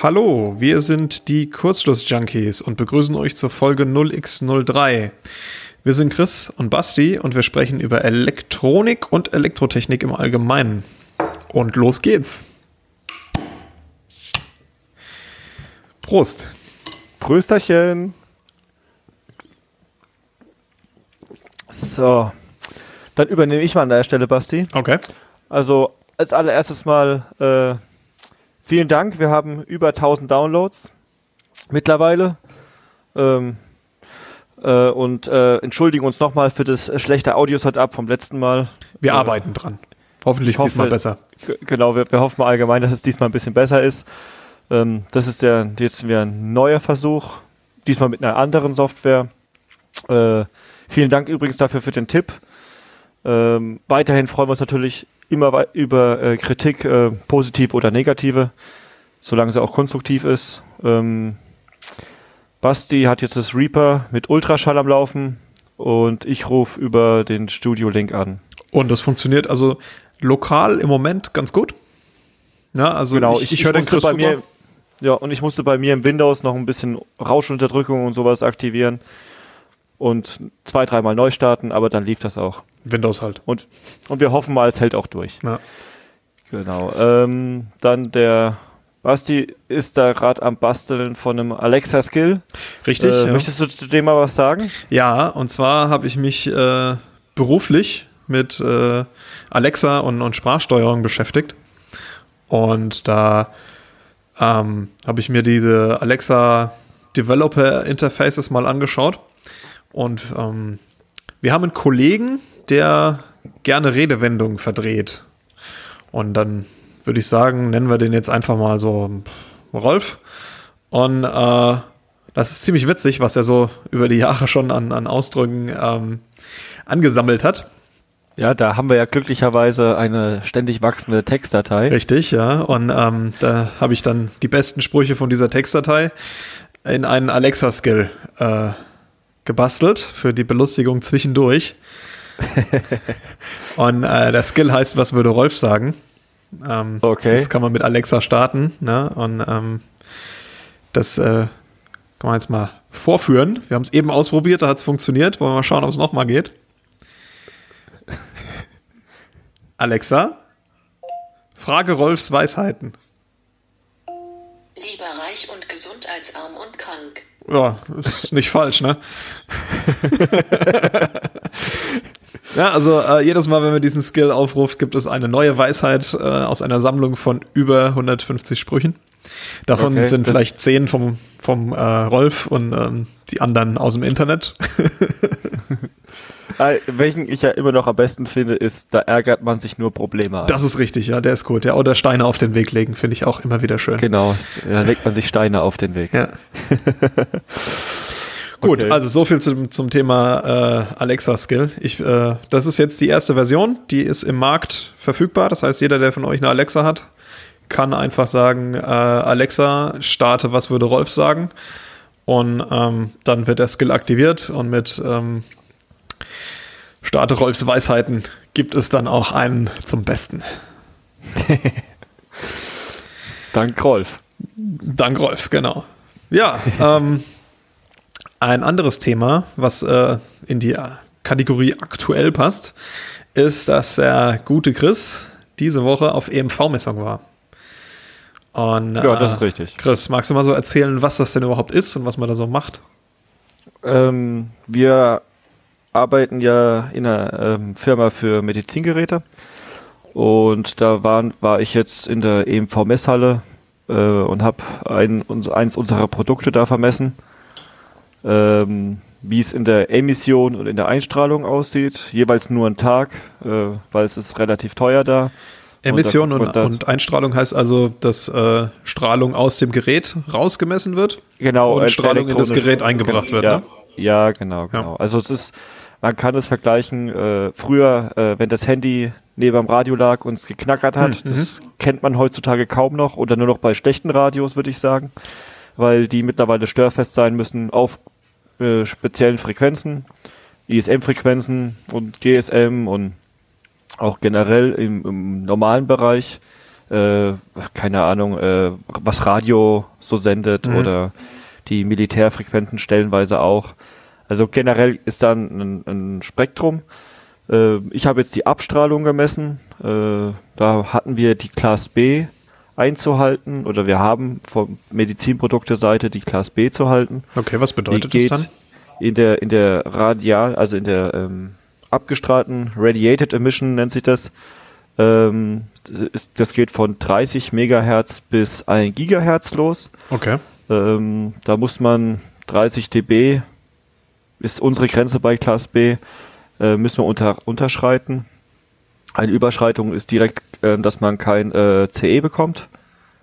Hallo, wir sind die Kurzschluss-Junkies und begrüßen euch zur Folge 0x03. Wir sind Chris und Basti und wir sprechen über Elektronik und Elektrotechnik im Allgemeinen. Und los geht's. Prost. Prösterchen. So, dann übernehme ich mal an der Stelle, Basti. Okay. Also als allererstes mal äh, vielen Dank. Wir haben über 1000 Downloads mittlerweile. Ähm, äh, und äh, entschuldigen uns nochmal für das schlechte Audio-Setup vom letzten Mal. Wir Äh, arbeiten dran. Hoffentlich ich hoffe, diesmal besser. Genau, wir, wir hoffen allgemein, dass es diesmal ein bisschen besser ist. Ähm, das ist der jetzt wieder ein neuer Versuch, diesmal mit einer anderen Software. Äh, vielen Dank übrigens dafür für den Tipp. Ähm, weiterhin freuen wir uns natürlich immer über äh, Kritik, äh, positiv oder negative, solange sie auch konstruktiv ist. Ähm, Basti hat jetzt das Reaper mit Ultraschall am Laufen und ich rufe über den Studio-Link an. Und das funktioniert also lokal im Moment ganz gut. Ja, also Genau, ich, ich, höre den Chris bei super. mir, ja, und ich musste bei mir im Windows noch ein bisschen Rauschunterdrückung und sowas aktivieren und zwei, dreimal neu starten, aber dann lief das auch. Windows halt. Und, und wir hoffen mal, es hält auch durch. Ja. Genau. Ähm, dann der Basti ist da gerade am Basteln von einem Alexa Skill. Richtig. äh, ja. Möchtest du zu dem mal was sagen? Ja, und zwar habe ich mich äh, beruflich mit äh, Alexa und, und Sprachsteuerung beschäftigt. Und da ähm, habe ich mir diese Alexa Developer Interfaces mal angeschaut. Und ähm, wir haben einen Kollegen, der gerne Redewendungen verdreht. Und dann würde ich sagen, nennen wir den jetzt einfach mal so Rolf. Und äh, das ist ziemlich witzig, was er so über die Jahre schon an, an Ausdrücken ähm, angesammelt hat. Ja, da haben wir ja glücklicherweise eine ständig wachsende Textdatei. Richtig, ja. Und ähm, da habe ich dann die besten Sprüche von dieser Textdatei in einen Alexa-Skill äh, gebastelt für die Belustigung zwischendurch. Und äh, der Skill heißt, was würde Rolf sagen? Ähm, Okay. Das kann man mit Alexa starten. Ne? Und ähm, das äh, kann man jetzt mal vorführen. Wir haben es eben ausprobiert, da hat es funktioniert. Wollen wir mal schauen, ob es nochmal geht. Alexa, frage Rolfs Weisheiten. Lieber reich und gesund als arm und krank. Ja, ist nicht falsch, ne? ja, also äh, jedes Mal, wenn man diesen Skill aufruft, gibt es eine neue Weisheit äh, aus einer Sammlung von über 150 Sprüchen. Davon Okay, sind vielleicht 10 vom, vom äh, Rolf und ähm, die anderen aus dem Internet. Äh, welchen ich ja immer noch am besten finde, ist, da ärgert man sich nur Probleme an. Das ist richtig, ja, der ist gut. Ja, oder Steine auf den Weg legen, finde ich auch immer wieder schön. Genau, da legt man sich Steine auf den Weg. Ja. Gut, Okay. also so viel zum, zum Thema äh, Alexa Skill. Ich, äh, das ist jetzt die erste Version, die ist im Markt verfügbar. Das heißt, jeder, der von euch eine Alexa hat, kann einfach sagen, äh, Alexa, starte, was würde Rolf sagen? Und ähm, dann wird der Skill aktiviert und mit ähm, Starte Rolfs Weisheiten gibt es dann auch einen zum Besten. Dank Rolf. Dank Rolf, genau. Ja, ähm, ein anderes Thema, was äh, in die Kategorie aktuell passt, ist, dass der gute Chris diese Woche auf EMV-Messung war. Und, Ja, das ist richtig. Chris, magst du mal so erzählen, was das denn überhaupt ist und was man da so macht? Ähm, wir arbeiten ja in einer ähm, Firma für Medizingeräte und da waren, war ich jetzt in der EMV-Messhalle äh, und habe ein, eins unserer Produkte da vermessen, ähm, wie es in der Emission und in der Einstrahlung aussieht. Jeweils nur einen Tag, äh, weil es ist relativ teuer da. Emission und, Und und Einstrahlung heißt also, dass äh, Strahlung aus dem Gerät rausgemessen wird genau, und äh, Strahlung in das Gerät eingebracht wird. Ja, Ne? ja genau, genau. Also es ist, man kann es vergleichen, äh, früher, äh, wenn das Handy neben dem Radio lag und es geknackert hat, Mhm. das kennt man heutzutage kaum noch oder nur noch bei schlechten Radios, würde ich sagen, weil die mittlerweile störfest sein müssen auf äh, speziellen Frequenzen, ISM-Frequenzen und GSM und auch generell im, im normalen Bereich äh, keine Ahnung, äh, was Radio so sendet Mhm. oder die Militärfrequenten stellenweise auch. Also generell ist da ein, ein Spektrum. Äh, ich habe jetzt die Abstrahlung gemessen. Äh, da hatten wir die Class B einzuhalten oder wir haben von Medizinprodukte-Seite die Class B zu halten. Okay, was bedeutet das dann? in der in der Radial, also in der ähm, abgestrahlten Radiated Emission nennt sich das. Ähm, ist, das geht von 30 Megahertz bis 1 Gigahertz los. Okay. Ähm, da muss man 30 dB ist unsere Grenze bei Class B, äh, müssen wir unter, unterschreiten. Eine Überschreitung ist direkt, äh, dass man kein äh, CE bekommt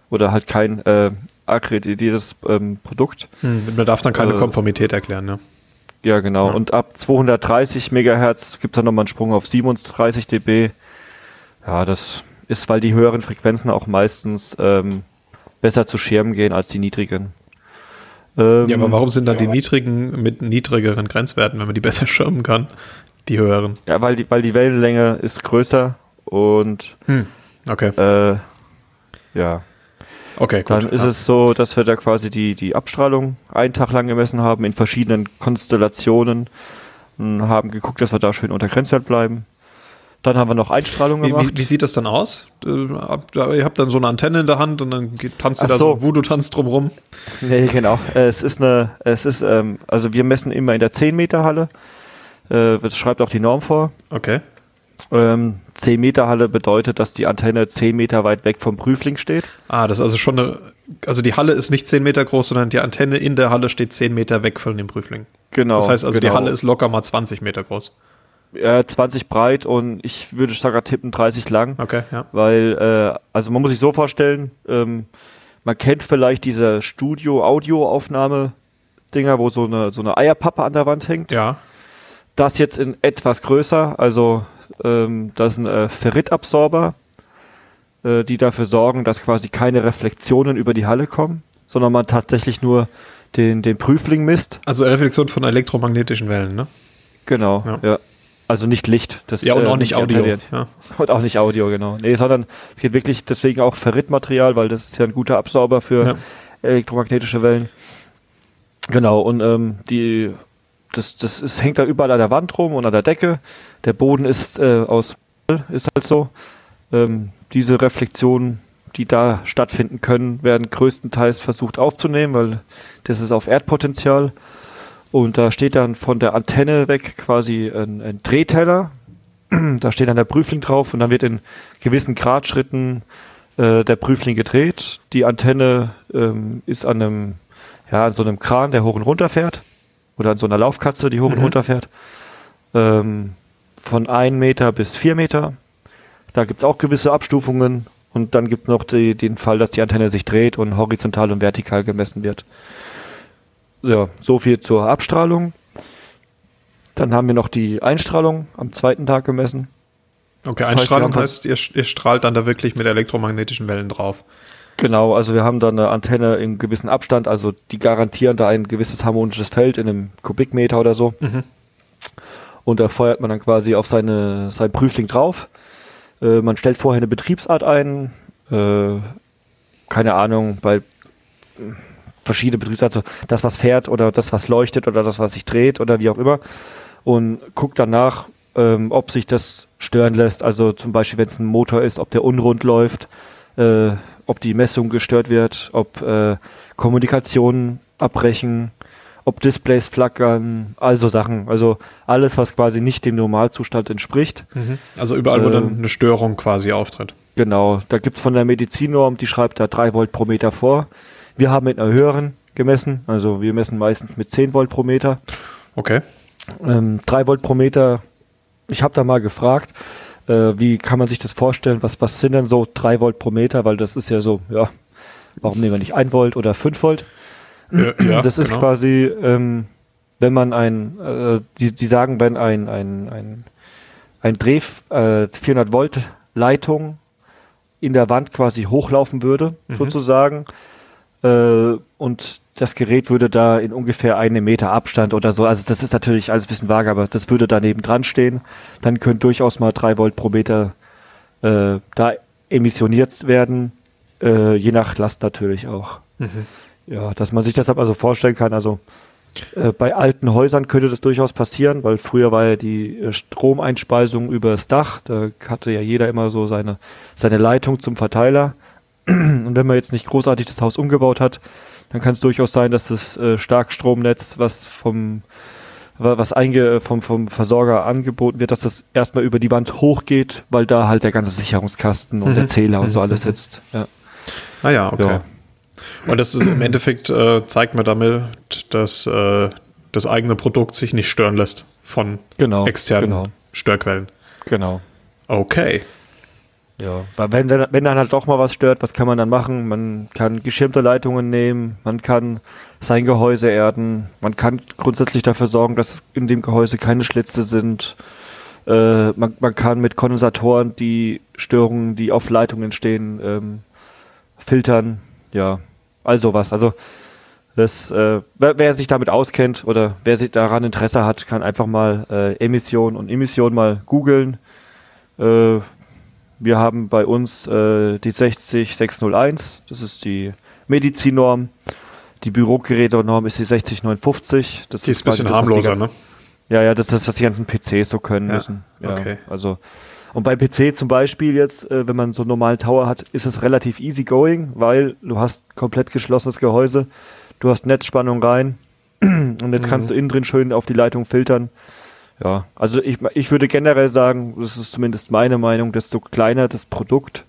oder halt kein äh, akkreditiertes ähm, Produkt. Hm, man darf dann keine Äh, Konformität erklären, ne? Ja, genau. Ja. Und ab 230 Megahertz gibt es dann nochmal einen Sprung auf 37 dB. Ja, das ist, weil die höheren Frequenzen auch meistens ähm, besser zu Schirmen gehen als die niedrigen. Ähm, Ja, aber warum sind dann die niedrigen mit niedrigeren Grenzwerten, wenn man die besser schirmen kann? Die höheren. Ja, weil die, weil die Wellenlänge ist größer und Hm. Okay. äh, ja, Okay, gut. dann ist ja. es so, dass wir da quasi die, die Abstrahlung einen Tag lang gemessen haben in verschiedenen Konstellationen und haben geguckt, dass wir da schön unter Grenzwert bleiben. Dann haben wir noch Einstrahlung Wie, gemacht. wie, wie sieht das dann aus? Äh, Ihr habt dann so eine Antenne in der Hand und dann geht, tanzt ihr Ach da so so. Voodoo-Tanz drumrum. Nee, genau. Es ist eine, es ist, ähm, also wir messen immer in der 10 Meter Halle. Äh, das schreibt auch die Norm vor. Okay. Ähm, 10 Meter Halle bedeutet, dass die Antenne 10 Meter weit weg vom Prüfling steht. Ah, das ist also schon eine. Also die Halle ist nicht 10 Meter groß, sondern die Antenne in der Halle steht 10 Meter weg von dem Prüfling. Genau. Das heißt also, genau. die Halle ist locker mal 20 Meter groß. Äh, 20 breit und ich würde sogar tippen 30 lang. Okay, ja. Weil, äh, also man muss sich so vorstellen, ähm, man kennt vielleicht diese Studio-Audio-Aufnahme-Dinger, wo so eine, so eine Eierpappe an der Wand hängt. Ja. Das jetzt in etwas größer, also ähm, das sind äh, Ferritabsorber, äh, die dafür sorgen, dass quasi keine Reflexionen über die Halle kommen, sondern man tatsächlich nur den, den Prüfling misst. Also Reflexion von elektromagnetischen Wellen, ne? Genau, Ja. ja. Also nicht Licht. Das, Ja, und äh, auch nicht die Audio. Ja. Und auch nicht Audio, genau. Nee, sondern es geht wirklich deswegen auch Ferritmaterial, weil das ist ja ein guter Absauber für Ja. elektromagnetische Wellen. Genau, und ähm, die, das, das ist, hängt da überall an der Wand rum und an der Decke. Der Boden ist äh, aus ist halt so. Ähm, diese Reflexionen, die da stattfinden können, werden größtenteils versucht aufzunehmen, weil das ist auf Erdpotenzial. Und da steht dann von der Antenne weg quasi ein, ein Drehteller. Da steht dann der Prüfling drauf und dann wird in gewissen Gradschritten äh, der Prüfling gedreht. Die Antenne ähm, ist an einem, ja, an so einem Kran, der hoch und runter fährt. Oder an so einer Laufkatze, die hoch und Mhm. runter fährt. Ähm, von 1 Meter bis 4 Meter. Da gibt es auch gewisse Abstufungen. Und dann gibt es noch die, den Fall, dass die Antenne sich dreht und horizontal und vertikal gemessen wird. Ja, so viel zur Abstrahlung. Dann haben wir noch die Einstrahlung am zweiten Tag gemessen. Okay, Das heißt, Einstrahlung wir haben heißt, ihr, ihr strahlt dann da wirklich mit elektromagnetischen Wellen drauf. Genau, also wir haben da eine Antenne in gewissen Abstand, also die garantieren da ein gewisses harmonisches Feld in einem Kubikmeter oder so. Mhm. Und da feuert man dann quasi auf seine, sein Prüfling drauf. Äh, man stellt vorher eine Betriebsart ein. Äh, keine Ahnung, bei verschiedene Betriebsarten, so das was fährt oder das was leuchtet oder das was sich dreht oder wie auch immer. Und guckt danach, ähm, ob sich das stören lässt. Also zum Beispiel, wenn es ein Motor ist, ob der unrund läuft, äh, ob die Messung gestört wird, ob äh, Kommunikationen abbrechen, ob Displays flackern, also Sachen. Also alles, was quasi nicht dem Normalzustand entspricht. Mhm. Also überall, wo dann Ähm, eine Störung quasi auftritt. Genau, da gibt's von der Medizinnorm, die schreibt da 3 Volt pro Meter vor. Wir haben mit einer höheren gemessen, also wir messen meistens mit 10 Volt pro Meter. Okay. Ähm, 3 Volt pro Meter, ich habe da mal gefragt, äh, wie kann man sich das vorstellen, was, was sind denn so 3 Volt pro Meter, weil das ist ja so, ja, warum nehmen wir nicht 1 Volt oder 5 Volt? Ja, ja, das ist genau. quasi, ähm, wenn man ein, äh, die, die sagen, wenn ein, ein, ein, ein Dreh, äh, 400 Volt Leitung in der Wand quasi hochlaufen würde, Mhm. sozusagen, äh, und das Gerät würde da in ungefähr einem Meter Abstand oder so, also das ist natürlich alles ein bisschen vage, aber das würde daneben dran stehen, dann können durchaus mal 3 Volt pro Meter äh, da emissioniert werden, äh, je nach Last natürlich auch. Mhm. Ja, dass man sich das also vorstellen kann, also äh, bei alten Häusern könnte das durchaus passieren, weil früher war ja die äh, Stromeinspeisung über das Dach, da hatte ja jeder immer so seine, seine Leitung zum Verteiler. Und wenn man jetzt nicht großartig das Haus umgebaut hat, dann kann es durchaus sein, dass das äh, Starkstromnetz, was vom was einge vom, vom Versorger angeboten wird, dass das erstmal über die Wand hochgeht, weil da halt der ganze Sicherungskasten und der mhm. Zähler und so alles mhm. sitzt. Ja. Ah ja, okay. Ja. Und das ist im Endeffekt äh, zeigt mir damit, dass äh, das eigene Produkt sich nicht stören lässt von genau, externen genau. Störquellen. Genau. Okay. Ja, weil wenn, wenn dann halt doch mal was stört, was kann man dann machen? Man kann geschirmte Leitungen nehmen, man kann sein Gehäuse erden, man kann grundsätzlich dafür sorgen, dass in dem Gehäuse keine Schlitze sind. Äh, man, man kann mit Kondensatoren die Störungen, die auf Leitungen entstehen, ähm, filtern. Ja, also was. Also das, äh, wer, wer, sich damit auskennt oder wer sich daran Interesse hat, kann einfach mal äh, Emission und Emission mal googeln. Äh, wir haben bei uns äh, die 60601, das ist die Medizinnorm. Die Bürogeräte-Norm ist die 60950. Das die ist ein bisschen harmloser, ne? Ja, ja, das ist, was die ganzen PCs so können ja, müssen. Ja, okay. Also, und bei PC zum Beispiel jetzt, äh, wenn man so einen normalen Tower hat, ist es relativ easy going, weil du hast komplett geschlossenes Gehäuse, du hast Netzspannung rein und jetzt mhm. kannst du innen drin schön auf die Leitung filtern. Ja, also ich, ich würde generell sagen, das ist zumindest meine Meinung, desto kleiner das Produkt,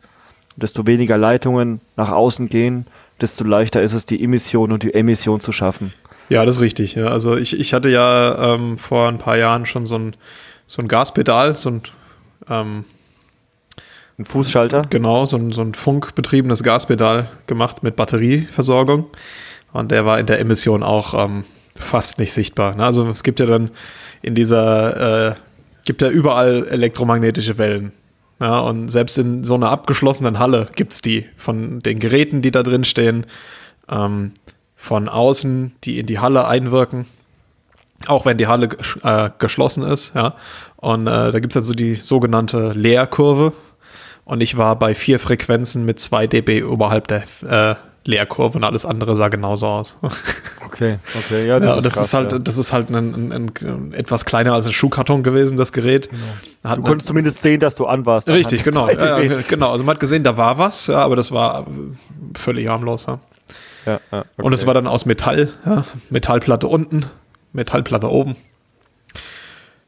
desto weniger Leitungen nach außen gehen, desto leichter ist es, die Emission und die Emission zu schaffen. Ja, das ist richtig. Ja. Also ich, ich hatte ja ähm, vor ein paar Jahren schon so ein, so ein Gaspedal, so ein ähm, ein Fußschalter? Genau, so ein, so ein funkbetriebenes Gaspedal gemacht mit Batterieversorgung. Und der war in der Emission auch ähm, fast nicht sichtbar. Ne? Also es gibt ja dann in dieser, äh, gibt ja überall elektromagnetische Wellen. Ja, und selbst in so einer abgeschlossenen Halle gibt es die von den Geräten, die da drin stehen, ähm, von außen, die in die Halle einwirken, auch wenn die Halle äh, geschlossen ist. Ja. Und äh, da gibt es also die sogenannte Leerkurve. Und ich war bei vier Frequenzen mit 2 dB oberhalb der äh, Leerkurve und alles andere sah genauso aus. Okay, okay, ja. Das, ja, ist, das krass, ist, halt, ja. das ist halt ein, ein, ein, etwas kleiner als ein Schuhkarton gewesen, das Gerät. Genau. du konntest zumindest sehen, dass du an warst. Richtig, genau. Ja, genau. Also man hat gesehen, da war was, ja, aber das war völlig harmlos. Ja. Ja, okay. Und es war dann aus Metall, ja, Metallplatte unten, Metallplatte oben.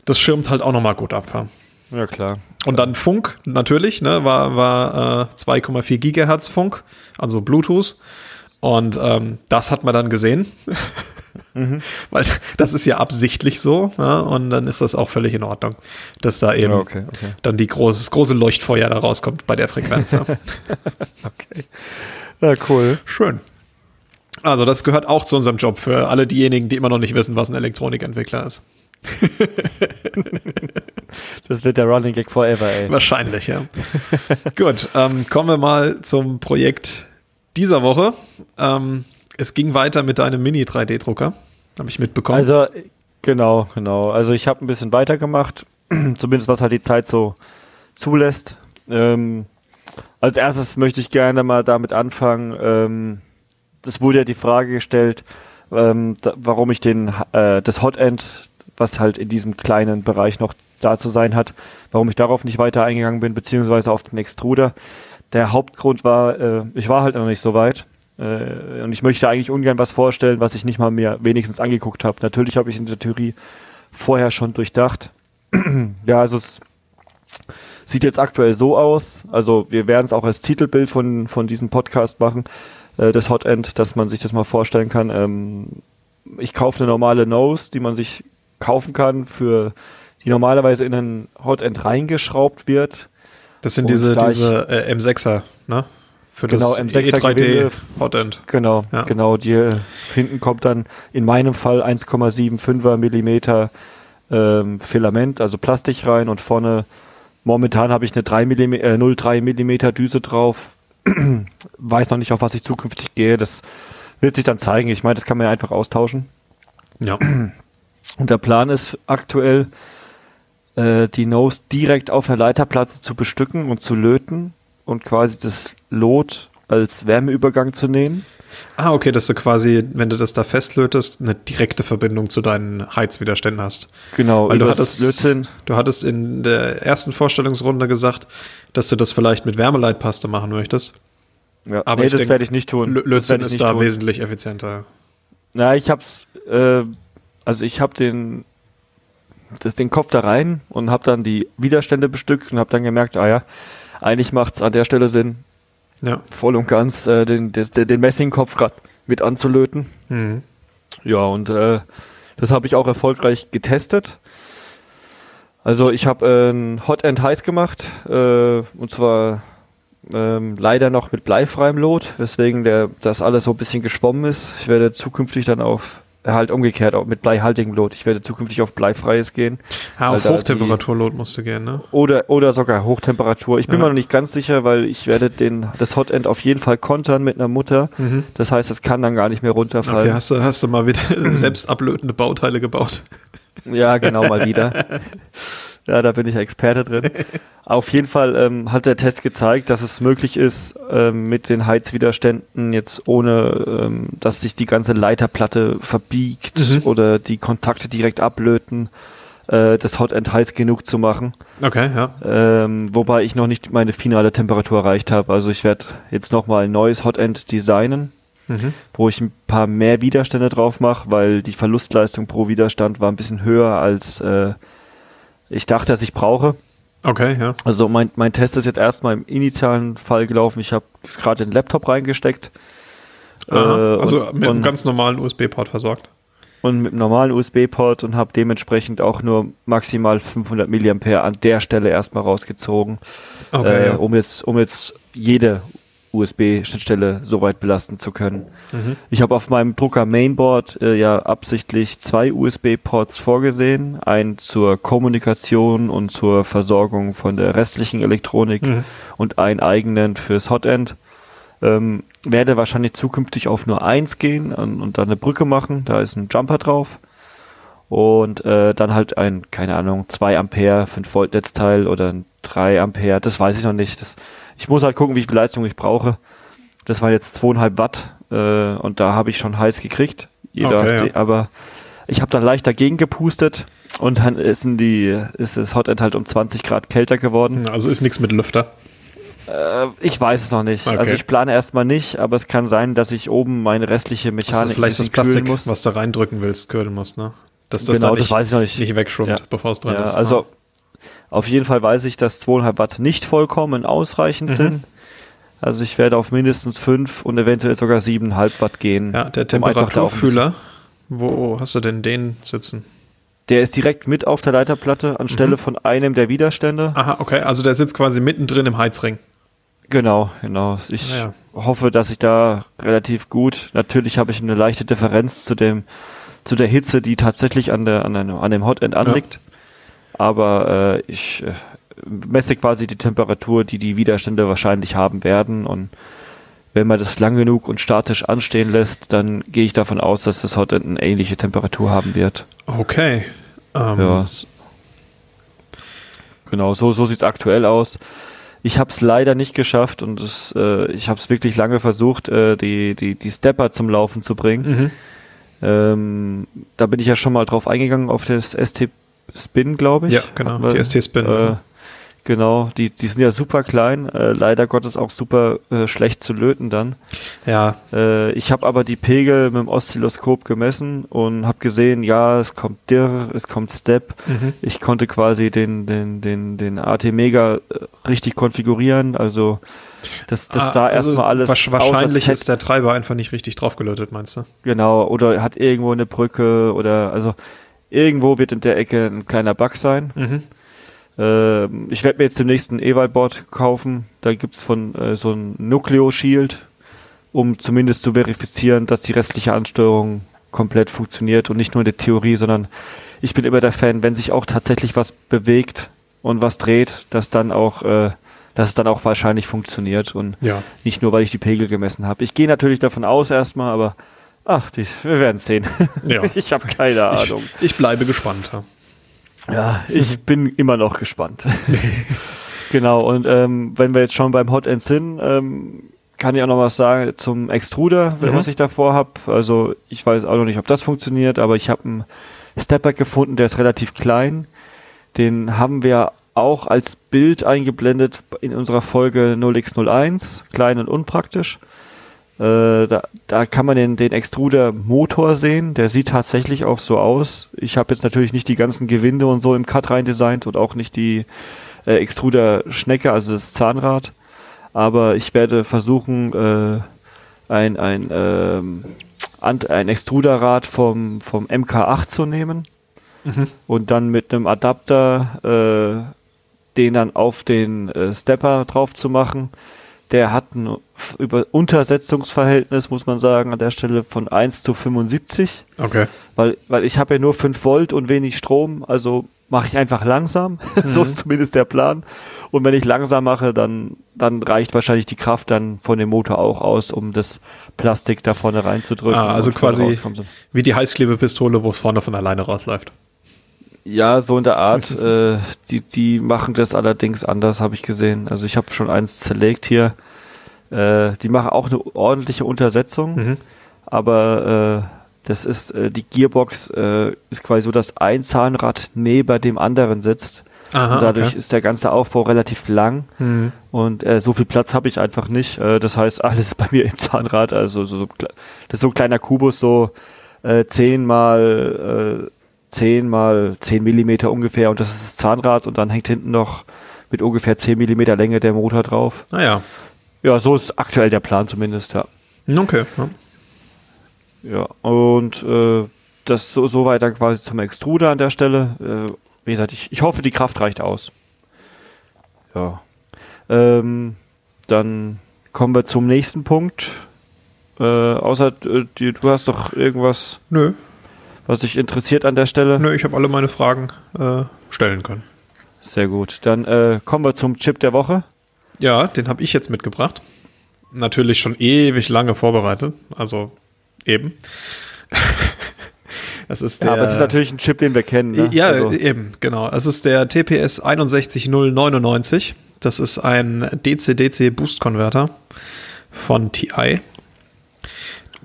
Das schirmt halt auch nochmal gut ab. Ja. Ja, klar. Und dann Funk, natürlich, ne, war, war äh, 2,4 Gigahertz Funk, also Bluetooth. Und ähm, das hat man dann gesehen. mhm. Weil das ist ja absichtlich so. Ja, und dann ist das auch völlig in Ordnung, dass da eben okay, okay. dann die große, das große Leuchtfeuer da rauskommt bei der Frequenz. Ja. okay. Ja, cool. Schön. Also, das gehört auch zu unserem Job für alle diejenigen, die immer noch nicht wissen, was ein Elektronikentwickler ist. das wird der Running Gag forever, ey. Wahrscheinlich, ja. Gut, ähm, kommen wir mal zum Projekt dieser Woche. Ähm, es ging weiter mit deinem Mini-3D-Drucker, habe ich mitbekommen. Also, genau, genau. Also ich habe ein bisschen weitergemacht, zumindest was halt die Zeit so zulässt. Ähm, als erstes möchte ich gerne mal damit anfangen. Ähm, es wurde ja die Frage gestellt, ähm, warum ich den, äh, das Hotend was halt in diesem kleinen Bereich noch da zu sein hat, warum ich darauf nicht weiter eingegangen bin, beziehungsweise auf den Extruder. Der Hauptgrund war, äh, ich war halt noch nicht so weit. Äh, und ich möchte eigentlich ungern was vorstellen, was ich nicht mal mehr wenigstens angeguckt habe. Natürlich habe ich in der Theorie vorher schon durchdacht. ja, also es sieht jetzt aktuell so aus. Also wir werden es auch als Titelbild von, von diesem Podcast machen, äh, das Hotend, dass man sich das mal vorstellen kann. Ähm, ich kaufe eine normale Nose, die man sich kaufen kann, für die normalerweise in einen Hotend reingeschraubt wird. Das sind diese, diese äh, M6er, ne? Für genau, das E3D Hotend. Genau, ja. genau. Die hinten kommt dann in meinem Fall 1,75er Millimeter ähm, Filament, also Plastik rein und vorne momentan habe ich eine 3 mm, äh, 0,3 Millimeter Düse drauf. Weiß noch nicht, auf was ich zukünftig gehe. Das wird sich dann zeigen. Ich meine, das kann man ja einfach austauschen. Ja. Und der Plan ist aktuell, äh, die Nose direkt auf der Leiterplatte zu bestücken und zu löten und quasi das Lot als Wärmeübergang zu nehmen. Ah, okay, dass du quasi, wenn du das da festlötest, eine direkte Verbindung zu deinen Heizwiderständen hast. Genau, Weil du hattest, Lötzinn. du hattest in der ersten Vorstellungsrunde gesagt, dass du das vielleicht mit Wärmeleitpaste machen möchtest. Ja, Aber nee, das werde ich nicht tun. Lötzinn ist da tun. wesentlich effizienter. Na, ich hab's, äh, also ich hab den, das, den Kopf da rein und hab dann die Widerstände bestückt und hab dann gemerkt, ah ja, eigentlich macht's an der Stelle Sinn, Ja. voll und ganz äh, den, des, den, Messingkopf grad mit anzulöten. Mhm. Ja, und äh, das habe ich auch erfolgreich getestet. Also ich habe äh, ein Hot End heiß gemacht, äh, und zwar ähm, leider noch mit bleifreiem Lot, weswegen der, das alles so ein bisschen geschwommen ist. Ich werde zukünftig dann auf, halt umgekehrt, auch mit bleihaltigem Lot. Ich werde zukünftig auf bleifreies gehen. Ja, auf Hochtemperaturlot musst du gehen, ne? Oder, oder sogar Hochtemperatur. Ich bin Ja. mir noch nicht ganz sicher, weil ich werde den, das Hot End auf jeden Fall kontern mit einer Mutter. Mhm. Das heißt, es kann dann gar nicht mehr runterfallen. Okay, hast du, hast du mal wieder selbst ablötende Bauteile gebaut? Ja, genau, mal wieder. ja, da bin ich Experte drin. Auf jeden Fall ähm, hat der Test gezeigt, dass es möglich ist, ähm, mit den Heizwiderständen jetzt ohne, ähm, dass sich die ganze Leiterplatte verbiegt Mhm. oder die Kontakte direkt ablöten, äh, das Hot End heiß genug zu machen. Okay, ja. Ähm, wobei ich noch nicht meine finale Temperatur erreicht habe. Also ich werde jetzt nochmal ein neues Hot End designen Mhm. wo ich ein paar mehr Widerstände drauf mache, weil die Verlustleistung pro Widerstand war ein bisschen höher als äh, ich dachte, dass ich brauche. Okay, ja. Also mein, mein Test ist jetzt erstmal im initialen Fall gelaufen. Ich habe gerade den Laptop reingesteckt. Aha. Äh, also und- mit einem ganz normalen USB-Port versorgt. und mit einem normalen USB-Port und habe dementsprechend auch nur maximal 500 mAh an der Stelle erstmal rausgezogen, Okay, äh, ja. um jetzt um jetzt jede USB-Schnittstelle so weit belasten zu können. Mhm. Ich habe auf meinem Drucker Mainboard äh, ja absichtlich zwei USB-Ports vorgesehen, einen zur Kommunikation und zur Versorgung von der restlichen Elektronik Mhm. und einen eigenen fürs Hotend. Ähm, werde wahrscheinlich zukünftig auf nur eins gehen und, und dann eine Brücke machen. Da ist ein Jumper drauf. Und äh, dann halt ein, keine Ahnung, 2 Ampere 5 Volt Netzteil oder ein 3 Ampere, das weiß ich noch nicht. Das, ich muss halt gucken, wie viel Leistung ich brauche. Das waren jetzt 2,5 Watt äh, und da habe ich schon heiß gekriegt. Jeder Okay, ja. Aber ich habe dann leicht dagegen gepustet und dann ist, die, ist das Hotend halt um 20 Grad kälter geworden. Also ist nichts mit Lüfter. Äh, ich weiß es noch nicht. Okay. Also ich plane erstmal nicht, aber es kann sein, dass ich oben meine restliche Das Mechanik ist vielleicht das Plastik, muss. was du reindrücken willst, kühlen musst, ne? Dass das Genau, dann das nicht, weiß ich noch nicht. nicht wegschwimmt, Ja. bevor es dran Ja, ist. also auf jeden Fall weiß ich, dass 2,5 Watt nicht vollkommen ausreichend Mhm. sind. Also ich werde auf mindestens 5 und eventuell sogar 7,5 Watt gehen. ja, der um Temperaturfühler, wo hast du denn den sitzen? Der ist direkt mit auf der Leiterplatte anstelle Mhm. von einem der Widerstände. Aha, okay, also der sitzt quasi mittendrin im Heizring. Genau, genau. Ich Ja. hoffe, dass ich da relativ gut. Natürlich habe ich eine leichte Differenz zu dem zu der Hitze, die tatsächlich an der an, einem, an dem Hotend anliegt. Aber äh, ich äh, messe quasi die Temperatur, die die Widerstände wahrscheinlich haben werden und wenn man das lang genug und statisch anstehen lässt, dann gehe ich davon aus, dass das Hotend eine ähnliche Temperatur haben wird. Okay. Ähm, Ja. Genau, so, so sieht's aktuell aus. Ich habe es leider nicht geschafft und es, äh, ich habe es wirklich lange versucht, äh, die, die, die Stepper zum Laufen zu bringen. Mhm. Ähm, da bin ich ja schon mal drauf eingegangen, auf das ST Spin, glaube ich. Ja, genau, wir- die ST Spin. Äh, genau, die, die sind ja super klein, äh, leider Gottes auch super äh, schlecht zu löten dann. Ja, Äh, ich habe aber die Pegel mit dem Oszilloskop gemessen und habe gesehen, ja, es kommt Dirr, es kommt Step. mhm. Ich konnte quasi den, den, den, den AT Mega äh, richtig konfigurieren. Also das, das Ah, sah also erstmal alles aus, Wahrscheinlich hätte- ist der Treiber einfach nicht richtig draufgelötet, meinst du? Genau, oder hat irgendwo eine Brücke oder also irgendwo wird in der Ecke ein kleiner Bug sein. Mhm. Ähm, ich werde mir jetzt demnächst ein Eval-Board kaufen. Da gibt's von äh, so ein Nucleo-Shield, um zumindest zu verifizieren, dass die restliche Ansteuerung komplett funktioniert und nicht nur in der Theorie, sondern ich bin immer der Fan, wenn sich auch tatsächlich was bewegt und was dreht, dass dann auch, äh, dass es dann auch wahrscheinlich funktioniert und Ja. nicht nur, weil ich die Pegel gemessen habe. Ich gehe natürlich davon aus erstmal, aber ach, die, wir werden sehen. Ja. ich habe keine Ahnung. Ich, ich bleibe gespannt. Ja. Ja, ich bin immer noch gespannt. Genau, und ähm, wenn wir jetzt schon beim Hot End sind, ähm, kann ich auch noch was sagen zum Extruder, Mhm. was ich davor habe. Also ich weiß auch noch nicht, ob das funktioniert, aber ich habe einen Stepback gefunden, der ist relativ klein. Den haben wir auch als Bild eingeblendet in unserer Folge 0x01, klein und unpraktisch. Äh, da, da kann man den, den Extruder-Motor sehen, der sieht tatsächlich auch so aus. Ich habe jetzt natürlich nicht die ganzen Gewinde und so im Cut rein designt und auch nicht die äh, Extruder-Schnecke, also das Zahnrad. Aber ich werde versuchen, äh, ein, ein, ähm, ein Extruderrad vom, vom MK8 zu nehmen und dann mit einem Adapter äh, den dann auf den äh, Stepper drauf zu machen. Der hat ein über Untersetzungsverhältnis, muss man sagen, an der Stelle von 1 zu 75, Okay. weil, weil ich habe ja nur 5 Volt und wenig Strom, also mache ich einfach langsam. so ist zumindest der Plan. Und wenn ich langsam mache, dann, dann reicht wahrscheinlich die Kraft dann von dem Motor auch aus, um das Plastik da vorne reinzudrücken. Ah, also quasi wie die Heißklebepistole, wo es vorne von alleine rausläuft. Ja, so in der Art. äh, die, die machen das allerdings anders, habe ich gesehen. Also ich habe schon eins zerlegt hier. Äh, die machen auch eine ordentliche Untersetzung, Mhm. aber äh, das ist äh, die Gearbox äh, ist quasi so, dass ein Zahnrad neben dem anderen sitzt. Aha, und dadurch okay. ist der ganze Aufbau relativ lang Mhm. und äh, so viel Platz habe ich einfach nicht. Äh, das heißt, alles ist bei mir im Zahnrad. Also so, so, das ist so ein kleiner Kubus, so äh, 10 mal äh, 10 mal 10 Millimeter ungefähr und das ist das Zahnrad und dann hängt hinten noch mit ungefähr 10 Millimeter Länge der Motor drauf. Naja. Ja, so ist aktuell der Plan zumindest, ja. Okay. Ja. Ja, und äh, das so, so weiter quasi zum Extruder an der Stelle. Äh, wie gesagt, ich, ich hoffe, die Kraft reicht aus. Ja. Ähm, dann kommen wir zum nächsten Punkt. Äh, außer äh, du hast doch irgendwas, Nö, was dich interessiert an der Stelle. nö, ich habe alle meine Fragen äh, stellen können. Sehr gut. Dann äh, kommen wir zum Chip der Woche. Ja, den habe ich jetzt mitgebracht. Natürlich schon ewig lange vorbereitet. Also eben. Das ist der. Ja, aber es ist natürlich ein Chip, den wir kennen. Ne? Ja, Also, eben, genau. Es ist der TPS 61099. Das ist ein DC-DC Boost Converter von TI.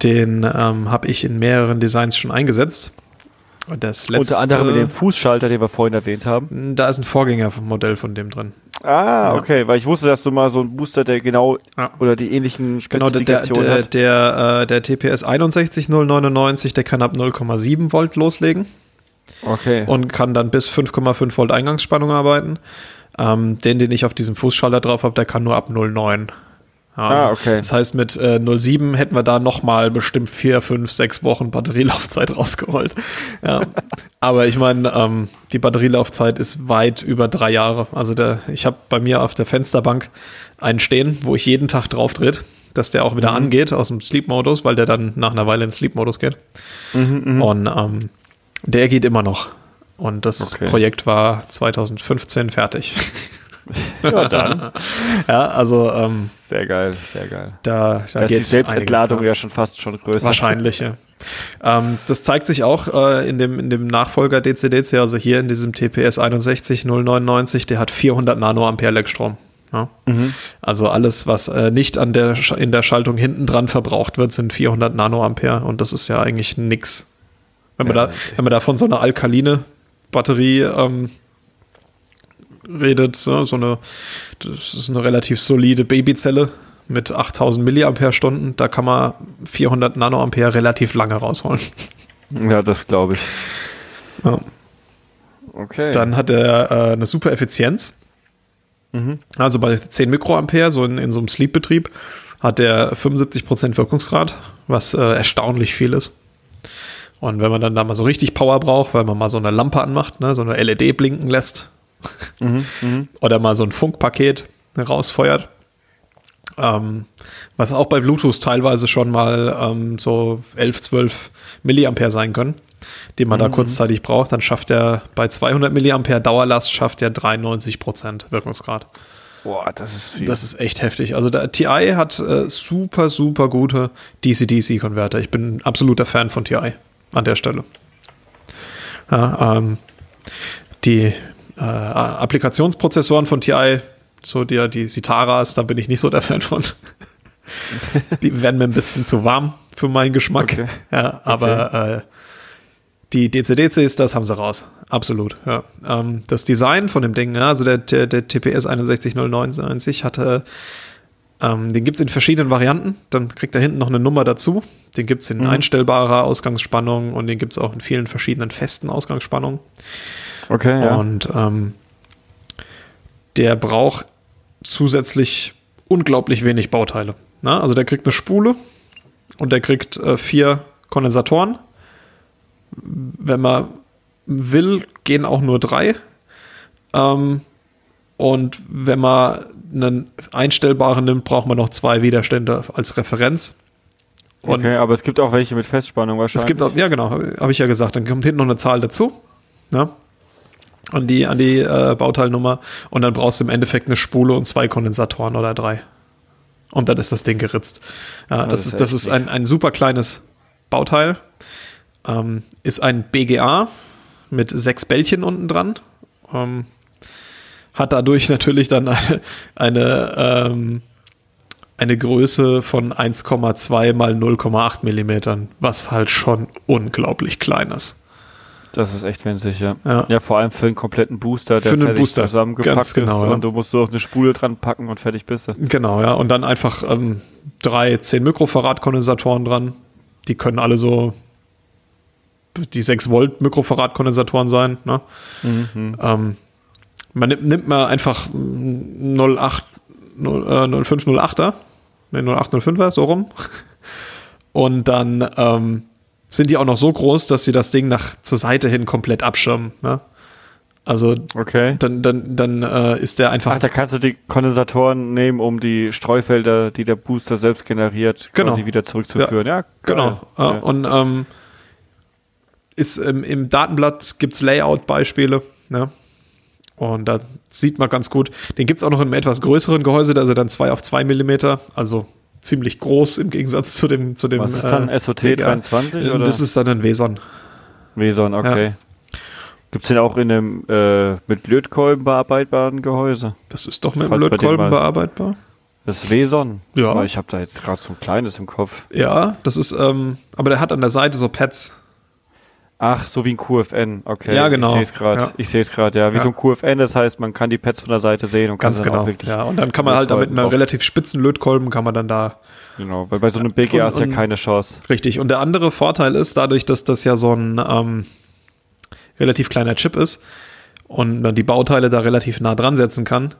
Den ähm, habe ich in mehreren Designs schon eingesetzt. Letzte, unter anderem mit dem Fußschalter, den wir vorhin erwähnt haben. da ist ein Vorgängermodell von dem drin. Ah, okay, weil ich wusste, dass du mal so einen Booster, der genau Ja. oder die ähnlichen Genau, der, der, Spezifikationen der, der, äh, der TPS 61099, der kann ab 0,7 Volt loslegen Okay. und kann dann bis 5,5 Volt Eingangsspannung arbeiten. Ähm, den, den ich auf diesem Fußschalter drauf habe, der kann nur ab 0,9. Ja, Ah, also okay. Das heißt, mit äh, 0,7 hätten wir da nochmal bestimmt 4, 5, 6 Wochen Batterielaufzeit rausgeholt. Ja. Aber ich meine, ähm, die Batterielaufzeit ist weit über drei Jahre. Also der, ich habe bei mir auf der Fensterbank einen stehen, wo ich jeden Tag drauf dreht, dass der auch wieder Mhm. angeht aus dem Sleep-Modus, weil der dann nach einer Weile in Sleep-Modus geht. Mhm, Und ähm, der geht immer noch. Und das Okay. Projekt war 2015 fertig. Ja, dann. ja, also ähm, Sehr geil, sehr geil. da, da Da ist die geht Selbstentladung einiges, ja schon fast schon größer. Wahrscheinlich, ja. Ähm, das zeigt sich auch äh, in, dem, in dem Nachfolger DCDC, also hier in diesem TPS 61099, der hat 400 Nanoampere Leckstrom. Ja? Mhm. Also alles, was äh, nicht an der, Sch- in der Schaltung hinten dran verbraucht wird, sind 400 Nanoampere und das ist ja eigentlich nix. Wenn man, Ja, da, wenn man da von so einer alkaline Batterie ähm, redet, so, so eine, das ist eine relativ solide Babyzelle mit 8000 Milliampere-Stunden, da kann man 400 Nanoampere relativ lange rausholen. Ja, das glaube ich. Ja. Okay. Dann hat er äh, eine super Effizienz. Mhm. Also bei 10 Mikroampere, so in, in so einem Sleep-Betrieb, hat er 75% Wirkungsgrad, was äh, erstaunlich viel ist. Und wenn man dann da mal so richtig Power braucht, weil man mal so eine Lampe anmacht, ne, so eine LED blinken lässt, Mhm. Mhm. oder mal so ein Funkpaket rausfeuert, ähm, was auch bei Bluetooth teilweise schon mal ähm, so 11, 12 Milliampere sein können, die man da kurzzeitig braucht, dann schafft er bei 200 Milliampere Dauerlast schafft er 93% Wirkungsgrad. Boah, das ist viel. Das ist echt heftig. Also der TI hat äh, super, super gute DC-DC-Konverter. Ich bin ein absoluter Fan von TI an der Stelle. Ja, ähm, die äh, Applikationsprozessoren von TI, So die, die Sitaras, da bin ich nicht so der Fan von. die werden mir ein bisschen zu warm für meinen Geschmack. Okay. Ja, aber äh, die DCDCs, das haben sie raus. Absolut. Ja. Ähm, das Design von dem Ding, ja, also der, der, der TPS 61099 hatte, ähm, den gibt es in verschiedenen Varianten. Dann kriegt er hinten noch eine Nummer dazu. Den gibt es in Mhm. einstellbarer Ausgangsspannung und den gibt es auch in vielen verschiedenen festen Ausgangsspannungen. Okay, ja. Und ähm, der braucht zusätzlich unglaublich wenig Bauteile. Na, also der kriegt eine Spule und der kriegt äh, vier Kondensatoren. Wenn man will, gehen auch nur drei. Ähm, und wenn man einen einstellbaren nimmt, braucht man noch zwei Widerstände als Referenz. Und okay, aber es gibt auch welche mit Festspannung wahrscheinlich. es gibt auch, ja genau, habe hab ich ja gesagt, dann kommt hinten noch eine Zahl dazu. Ja, an die, an die äh, Bauteilnummer. Und dann brauchst du im Endeffekt eine Spule und zwei Kondensatoren oder drei. Und dann ist das Ding geritzt. Ja, das, das ist das ist ein, ein super kleines Bauteil. Ähm, ist ein BGA mit sechs Bällchen unten dran. Ähm, hat dadurch natürlich dann eine, eine, ähm, eine Größe von 1,2 mal 0,8 Millimetern, was halt schon unglaublich klein ist. Das ist echt winzig, ja. Ja. Ja, vor allem für einen kompletten Booster, der Für einen Booster, zusammengepackt ganz genau, ist ja. und du musst nur noch eine Spule dran packen und fertig bist du. Genau, ja. Und dann einfach ähm, drei 10 Mikrofarad-Kondensatoren dran. Die können alle so die 6 Volt Mikrofarad-Kondensatoren sein. Ne? Mhm. Ähm, man nimmt, nimmt mal einfach mm, 08, 0, äh, 0508er, ne, 0805er, so rum. Und dann ähm, sind die auch noch so groß, dass sie das Ding nach zur Seite hin komplett abschirmen. Ne? Also Okay. dann, dann, dann äh, ist der einfach Ach, da kannst du die Kondensatoren nehmen, um die Streufelder, die der Booster selbst generiert, Genau. quasi wieder zurückzuführen. Ja, Genau. geil. Ja. Und ähm, ist im, im Datenblatt gibt es Layout-Beispiele. Ne? Und da sieht man ganz gut. Den gibt es auch noch in einem etwas größeren Gehäuse, da ist er dann 2 auf 2 Millimeter, also ziemlich groß im Gegensatz zu dem. Zu dem Was ist dann? SOT BGA. 23 oder? Das ist dann ein Weson. Meson, okay. Gibt's den auch in einem äh, mit Lötkolben bearbeitbaren Gehäuse? Das ist doch mit Falls Lötkolben bearbeitbar. Das Weson. Ja. Aber ich habe da jetzt gerade so ein kleines im Kopf. Ja, das ist, ähm, aber der hat an der Seite so Pads. Ach, so wie ein QFN, okay. Ja, genau. Ich sehe es gerade. Ja. Ich sehe es gerade, ja. Wie Ja. so ein QFN, das heißt, man kann die Pads von der Seite sehen und Ganz kann genau. wirklich. Ja, und dann kann man halt damit mit drauf- relativ spitzen Lötkolben kann man dann da Genau, weil bei so einem BGA ist ja keine Chance. Richtig. Und der andere Vorteil ist, dadurch, dass das ja so ein ähm, relativ kleiner Chip ist und man die Bauteile da relativ nah dran setzen kann,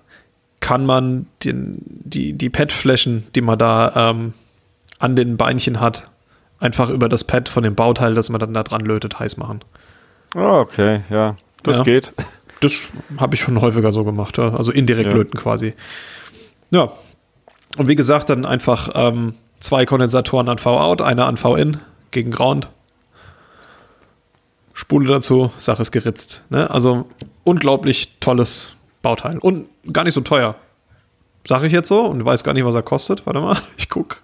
kann man den, die, die Pad-Flächen, die man da ähm, an den Beinchen hat, einfach über das Pad von dem Bauteil, das man dann da dran lötet, heiß machen. Ah, okay, ja. Das Ja. geht. Das habe ich schon häufiger so gemacht, ja. also indirekt Ja. löten quasi. Ja. Und wie gesagt, dann einfach ähm, zwei Kondensatoren an V-Out, einer an V-In gegen Ground. Spule dazu, Sache ist geritzt. Ne? Also unglaublich tolles Bauteil und gar nicht so teuer. Sage ich jetzt so und weiß gar nicht, was er kostet. Warte mal, ich guck.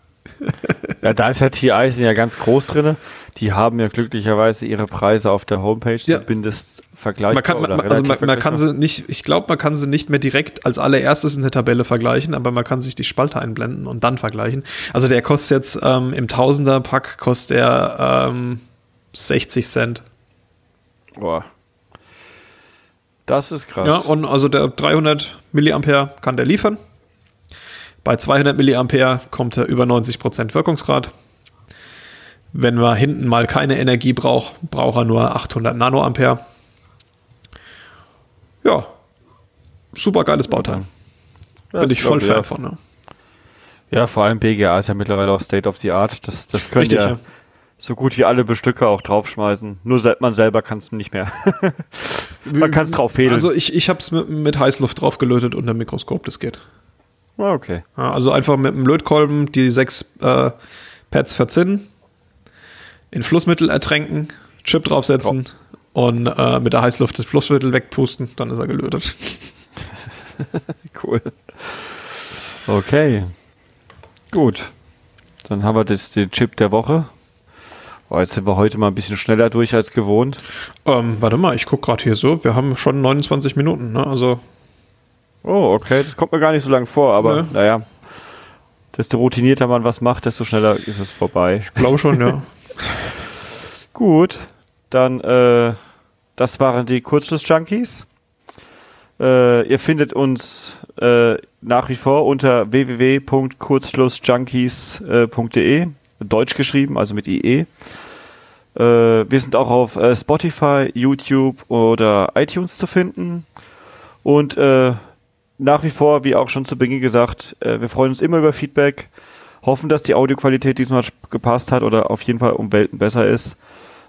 Ja, da ist ja TI sind ja ganz groß drin. Die haben ja glücklicherweise ihre Preise auf der Homepage Ja. zumindest vergleichbar. Man kann, man, also man, man kann sie nicht, ich glaube, man kann sie nicht mehr direkt als allererstes in der Tabelle vergleichen, aber man kann sich die Spalte einblenden und dann vergleichen. Also der kostet jetzt ähm, im Tausender-Pack kostet er ähm, 60 Cent. Boah. Das ist krass. Ja, und also der 300 Milliampere kann der liefern. Bei 200 Milliampere kommt er über 90% Wirkungsgrad. Wenn man hinten mal keine Energie braucht, braucht er nur 800 Nanoampere. Ja, super geiles Bauteil. Ja, Bin ich voll Fan ja. von. Ne? Ja, vor allem BGA ist ja mittlerweile auch State of the Art. Das, das können Richtig, ja, ja. so gut wie alle Bestücke auch draufschmeißen. Nur man selber kann es nicht mehr. man kann es drauf fädeln. Also ich, ich habe es mit, mit Heißluft drauf gelötet unter dem Mikroskop, das geht. Ah, okay. Ja, also einfach mit dem Lötkolben die sechs äh, Pads verzinnen, in Flussmittel ertränken, Chip draufsetzen und äh, mit der Heißluft das Flussmittel wegpusten, dann ist er gelötet. Cool. Okay. Gut. Dann haben wir das, den Chip der Woche. Oh, jetzt sind wir heute mal ein bisschen schneller durch als gewohnt. Ähm, warte mal, ich gucke gerade hier so, wir haben schon 29 Minuten, ne? also Oh, okay. Das kommt mir gar nicht so lange vor, aber Nö. naja. Desto routinierter man was macht, desto schneller ist es vorbei. Ich glaube schon, ja. Gut, dann äh, das waren die Kurzschluss-Junkies. Äh, ihr findet uns äh, nach wie vor unter www.kurzschlussjunkies.de, deutsch geschrieben, also mit IE. Äh, wir sind auch auf äh, Spotify, YouTube oder iTunes zu finden. Und äh, nach wie vor, wie auch schon zu Beginn gesagt, äh, wir freuen uns immer über Feedback, hoffen, dass die Audioqualität diesmal gepasst hat oder auf jeden Fall um Welten besser ist.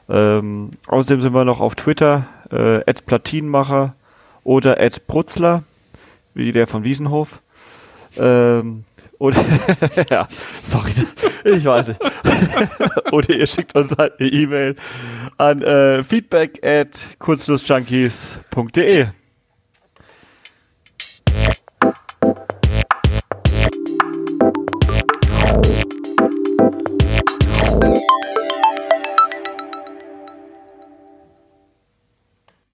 Ähm, außerdem sind wir noch auf Twitter, äh, Platinenmacher oder Brutzler, wie der von Wiesenhof. Ähm, oder, ja, sorry, das, ich weiß nicht. oder ihr schickt uns halt eine E-Mail an äh, feedback at kurzschlussjunkies.de.